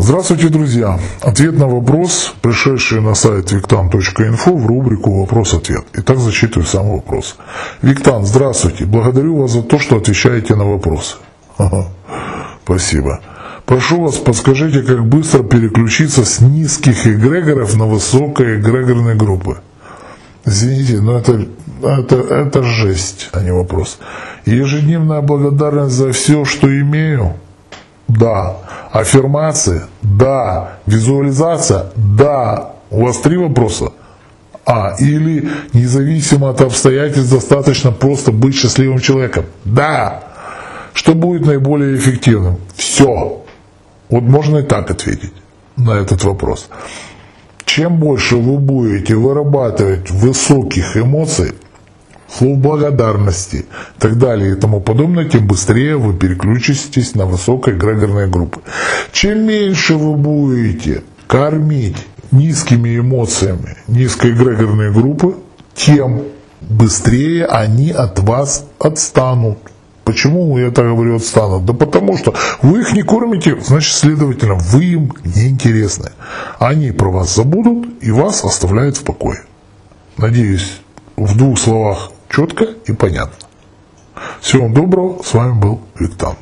Здравствуйте, друзья! Ответ на вопрос, пришедший на сайт виктан.инфо в рубрику «Вопрос-ответ». Итак, зачитываю сам вопрос. Виктан, здравствуйте! Благодарю вас за то, что отвечаете на вопросы. Спасибо. Прошу вас, подскажите, как быстро переключиться с низких эгрегоров на высокие эгрегорные группы. Извините, но это, это, это жесть, а не вопрос. Ежедневная благодарность за все, что имею? Да. Аффирмации? Да. Визуализация? Да. У вас три вопроса? А. Или независимо от обстоятельств достаточно просто быть счастливым человеком? Да. Что будет наиболее эффективным? Все. Вот можно и так ответить на этот вопрос. Чем больше вы будете вырабатывать высоких эмоций, слов благодарности и так далее и тому подобное, тем быстрее вы переключитесь на высокоэгрегорные группы. Чем меньше вы будете кормить низкими эмоциями низкоэгрегорные группы, тем быстрее они от вас отстанут. Почему я так говорю отстанут? Да потому что вы их не кормите, значит, следовательно, вы им не интересны. Они про вас забудут и вас оставляют в покое. Надеюсь, в двух словах четко и понятно. Всего доброго, с вами был Виктор.